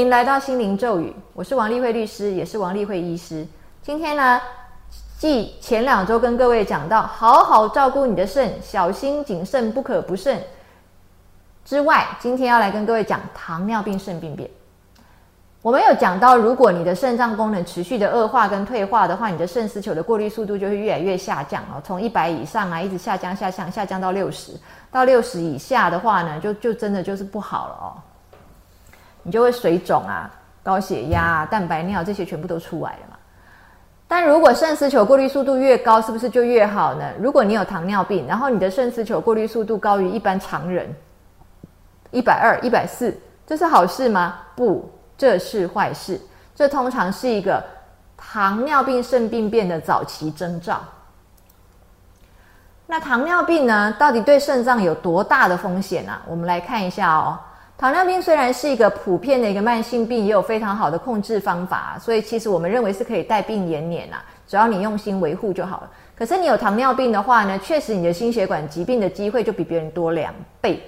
您来到心灵咒语，我是王丽慧律师，也是王丽慧医师。今天呢，继前两周跟各位讲到好好照顾你的肾，小心谨慎不可不慎之外，今天要来跟各位讲糖尿病肾病变。我们有讲到，如果你的肾脏功能持续的恶化跟退化的话，你的肾丝球的过滤速度就会越来越下降哦，从一百以上啊，一直下降下降下降到六十，到六十以下的话呢，就就真的就是不好了哦，你就会水肿啊、高血压、啊、蛋白尿这些全部都出来了嘛。但如果肾丝球过滤速度越高，是不是就越好呢？如果你有糖尿病，然后你的肾丝球过滤速度高于一般常人，一百二、一百四，这是好事吗？不。这是坏事，这通常是一个糖尿病肾病变的早期征兆。那糖尿病呢，到底对肾脏有多大的风险呢？我们来看一下哦。糖尿病虽然是一个普遍的一个慢性病，也有非常好的控制方法，所以其实我们认为是可以带病延年啊，只要你用心维护就好了。可是你有糖尿病的话呢，确实你的心血管疾病的机会就比别人多两倍，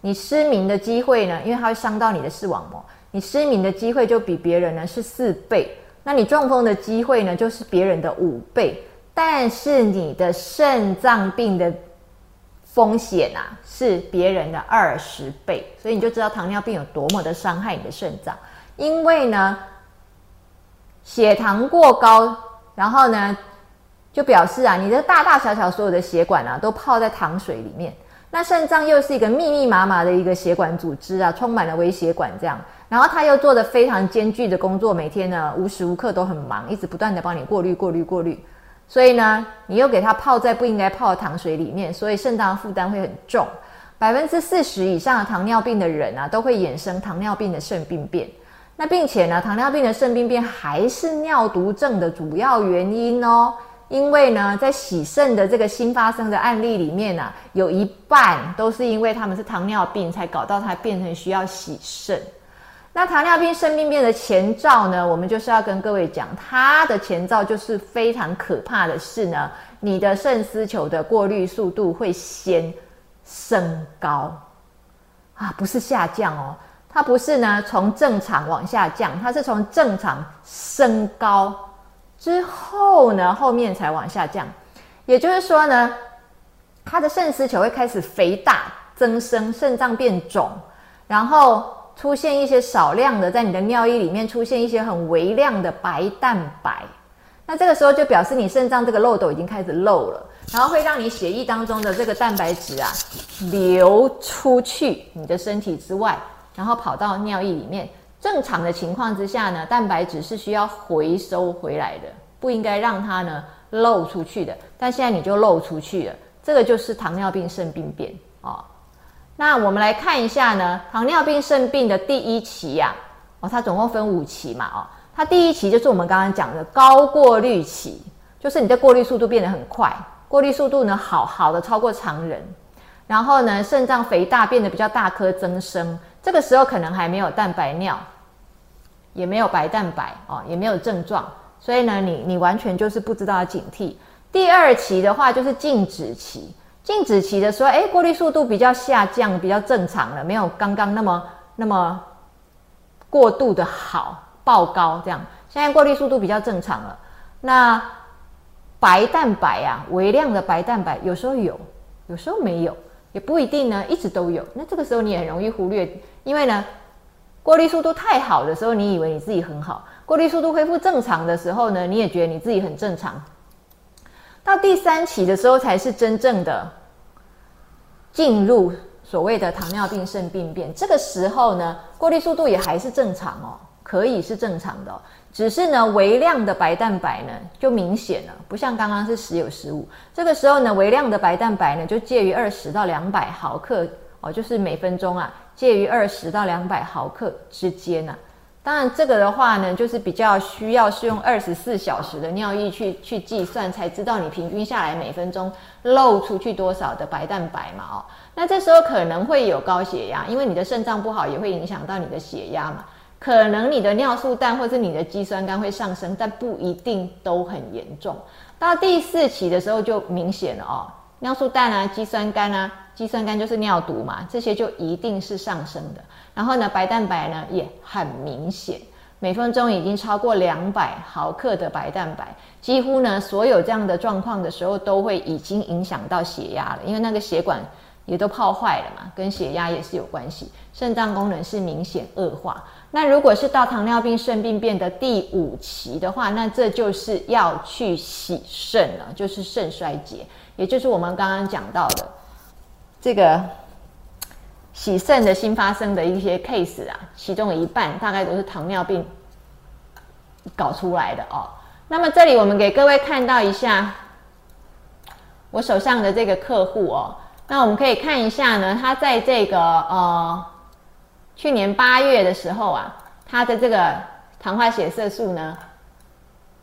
你失明的机会呢，因为它会伤到你的视网膜。你失明的机会就比别人呢是四倍，那你中风的机会呢就是别人的五倍，但是你的肾脏病的风险啊是别人的二十倍，所以你就知道糖尿病有多么的伤害你的肾脏。因为呢，血糖过高，然后呢就表示啊，你的大大小小所有的血管啊都泡在糖水里面。那肾脏又是一个密密麻麻的一个血管组织啊，充满了微血管这样。然后它又做的非常艰巨的工作，每天呢无时无刻都很忙，一直不断的帮你过滤、过滤、过滤。所以呢，你又给他泡在不应该泡的糖水里面，所以肾脏负担会很重。百分之四十以上的糖尿病的人啊，都会衍生糖尿病的肾病变。那并且呢，糖尿病的肾病变还是尿毒症的主要原因哦。因为呢，在洗肾的这个新发生的案例里面呢，有一半都是因为他们是糖尿病才搞到它变成需要洗肾。那糖尿病肾病变的前兆呢？我们就是要跟各位讲，它的前兆就是非常可怕的是呢，你的肾丝球的过滤速度会先升高啊，不是下降哦，它不是呢从正常往下降，它是从正常升高之后呢，后面才往下降。也就是说呢，它的肾丝球会开始肥大增生，肾脏变肿，然后。出现一些少量的，在你的尿液里面出现一些很微量的白蛋白，那这个时候就表示你肾脏这个漏斗已经开始漏了，然后会让你血液当中的这个蛋白质啊流出去你的身体之外，然后跑到尿液里面。正常的情况之下呢，蛋白质是需要回收回来的，不应该让它呢漏出去的。但现在你就漏出去了，这个就是糖尿病肾病变啊。那我们来看一下呢，糖尿病肾病的第一期呀，哦，它总共分五期嘛，哦，它第一期就是我们刚刚讲的高过滤期，就是你的过滤速度变得很快，过滤速度呢好好的超过常人，然后呢肾脏肥大变得比较大颗增生，这个时候可能还没有蛋白尿，也没有白蛋白哦，也没有症状，所以呢你你完全就是不知道要警惕。第二期的话就是静止期。静止期的时候，哎，过滤速度比较下降，比较正常了，没有刚刚那么那么过度的好爆高这样。现在过滤速度比较正常了。那白蛋白啊，微量的白蛋白有时候有，有时候没有，也不一定呢，一直都有。那这个时候你也很容易忽略，因为呢，过滤速度太好的时候，你以为你自己很好；过滤速度恢复正常的时候呢，你也觉得你自己很正常。到第三期的时候，才是真正的进入所谓的糖尿病肾病变。这个时候呢，过滤速度也还是正常哦，可以是正常的，只是呢，微量的白蛋白呢就明显了，不像刚刚是时有时无。这个时候呢，微量的白蛋白呢就介于二十到两百毫克哦，就是每分钟啊，介于二十到两百毫克之间呢。当然，这个的话呢，就是比较需要是用二十四小时的尿液去去计算，才知道你平均下来每分钟漏出去多少的白蛋白嘛。哦，那这时候可能会有高血压，因为你的肾脏不好，也会影响到你的血压嘛。可能你的尿素氮或者你的肌酸酐会上升，但不一定都很严重。到第四期的时候就明显了哦，尿素氮啊、肌酸酐啊，肌酸酐就是尿毒嘛，这些就一定是上升的。然后呢，白蛋白呢也很明显，每分钟已经超过两百毫克的白蛋白，几乎呢所有这样的状况的时候，都会已经影响到血压了，因为那个血管也都泡坏了嘛，跟血压也是有关系，肾脏功能是明显恶化。那如果是到糖尿病肾病变的第五期的话，那这就是要去洗肾了，就是肾衰竭，也就是我们刚刚讲到的这个洗肾的新发生的一些 case 啊，其中一半大概都是糖尿病搞出来的哦。那么这里我们给各位看到一下我手上的这个客户哦，那我们可以看一下呢，他在这个呃。去年八月的时候啊，他的这个糖化血色素呢，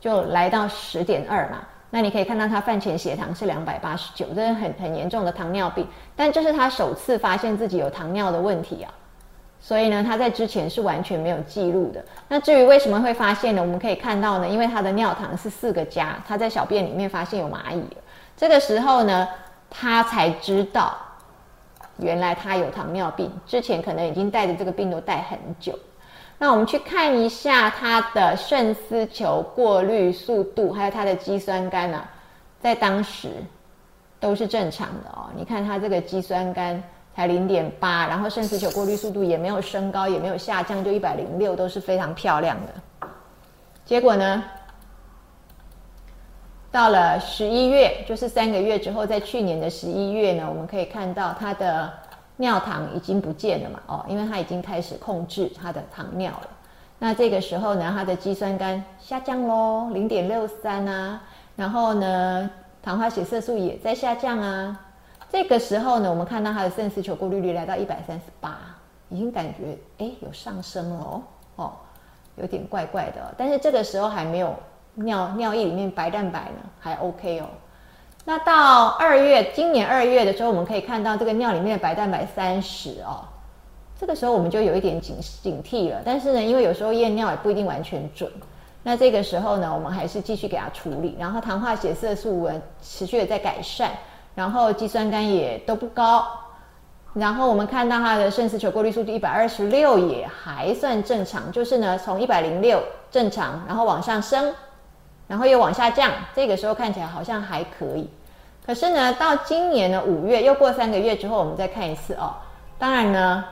就来到十点二嘛。那你可以看到他饭前血糖是两百八十九，这是很很严重的糖尿病。但这是他首次发现自己有糖尿的问题啊，所以呢，他在之前是完全没有记录的。那至于为什么会发现呢？我们可以看到呢，因为他的尿糖是四个加，他在小便里面发现有蚂蚁这个时候呢，他才知道。原来他有糖尿病，之前可能已经带着这个病都带很久。那我们去看一下他的肾丝球过滤速度，还有他的肌酸酐啊，在当时都是正常的哦。你看他这个肌酸酐才零点八，然后肾丝球过滤速度也没有升高，也没有下降，就一百零六，都是非常漂亮的。结果呢？到了十一月，就是三个月之后，在去年的十一月呢，我们可以看到他的尿糖已经不见了嘛，哦，因为他已经开始控制他的糖尿了。那这个时候呢，他的肌酸酐下降喽，零点六三啊，然后呢，糖化血色素也在下降啊。这个时候呢，我们看到他的肾丝球过滤率来到一百三十八，已经感觉哎有上升了哦，哦，有点怪怪的，但是这个时候还没有。尿尿液里面白蛋白呢还 OK 哦，那到二月，今年二月的时候，我们可以看到这个尿里面的白蛋白三十哦，这个时候我们就有一点警警惕了。但是呢，因为有时候验尿也不一定完全准，那这个时候呢，我们还是继续给他处理。然后糖化血色素持续的在改善，然后肌酸酐也都不高，然后我们看到他的肾丝球过滤速度一百二十六也还算正常，就是呢从一百零六正常，然后往上升。然后又往下降，这个时候看起来好像还可以。可是呢，到今年的五月，又过三个月之后，我们再看一次哦。当然呢，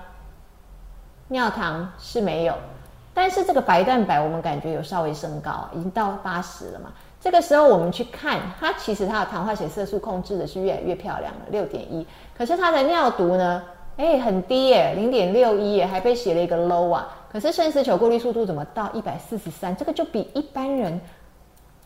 尿糖是没有，但是这个白蛋白我们感觉有稍微升高，已经到八十了嘛。这个时候我们去看，它其实它的糖化血色素控制的是越来越漂亮了，六点一。可是它的尿毒呢，哎，很低耶，零点六一耶，还被写了一个 low 啊。可是肾丝球过滤速度怎么到一百四十三？这个就比一般人。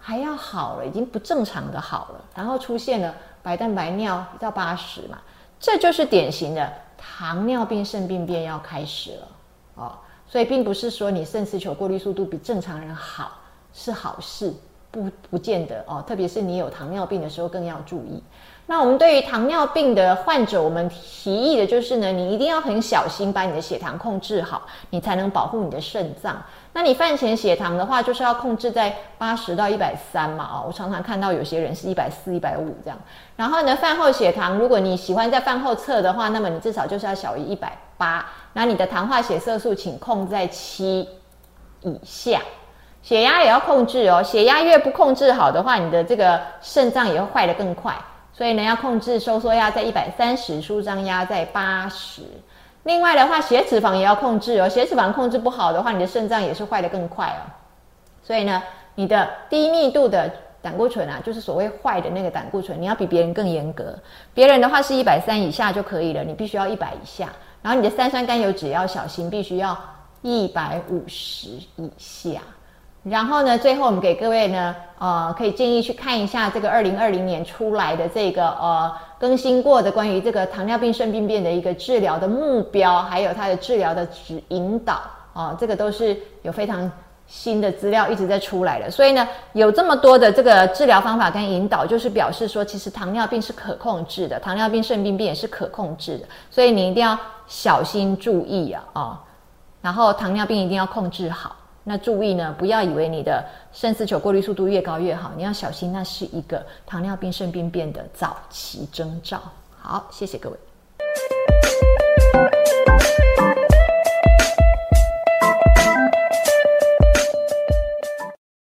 还要好了，已经不正常的好了，然后出现了白蛋白尿到八十嘛，这就是典型的糖尿病肾病变要开始了哦。所以并不是说你肾丝球过滤速度比正常人好是好事，不不见得哦。特别是你有糖尿病的时候更要注意。那我们对于糖尿病的患者，我们提议的就是呢，你一定要很小心把你的血糖控制好，你才能保护你的肾脏。那你饭前血糖的话，就是要控制在八十到一百三嘛，哦，我常常看到有些人是一百四、一百五这样。然后呢，饭后血糖，如果你喜欢在饭后测的话，那么你至少就是要小于一百八。那你的糖化血色素请控在七以下，血压也要控制哦。血压越不控制好的话，你的这个肾脏也会坏得更快。所以呢，要控制收缩压在一百三十，舒张压在八十。另外的话，血脂肪也要控制哦。血脂肪控制不好的话，你的肾脏也是坏的更快哦。所以呢，你的低密度的胆固醇啊，就是所谓坏的那个胆固醇，你要比别人更严格。别人的话是一百三以下就可以了，你必须要一百以下。然后你的三酸甘油脂要小心，必须要一百五十以下。然后呢，最后我们给各位呢，呃，可以建议去看一下这个二零二零年出来的这个呃更新过的关于这个糖尿病肾病变的一个治疗的目标，还有它的治疗的指引导啊，这个都是有非常新的资料一直在出来的。所以呢，有这么多的这个治疗方法跟引导，就是表示说，其实糖尿病是可控制的，糖尿病肾病变也是可控制的。所以你一定要小心注意啊啊，然后糖尿病一定要控制好。那注意呢，不要以为你的肾丝球过滤速度越高越好，你要小心，那是一个糖尿病肾病变的早期征兆。好，谢谢各位。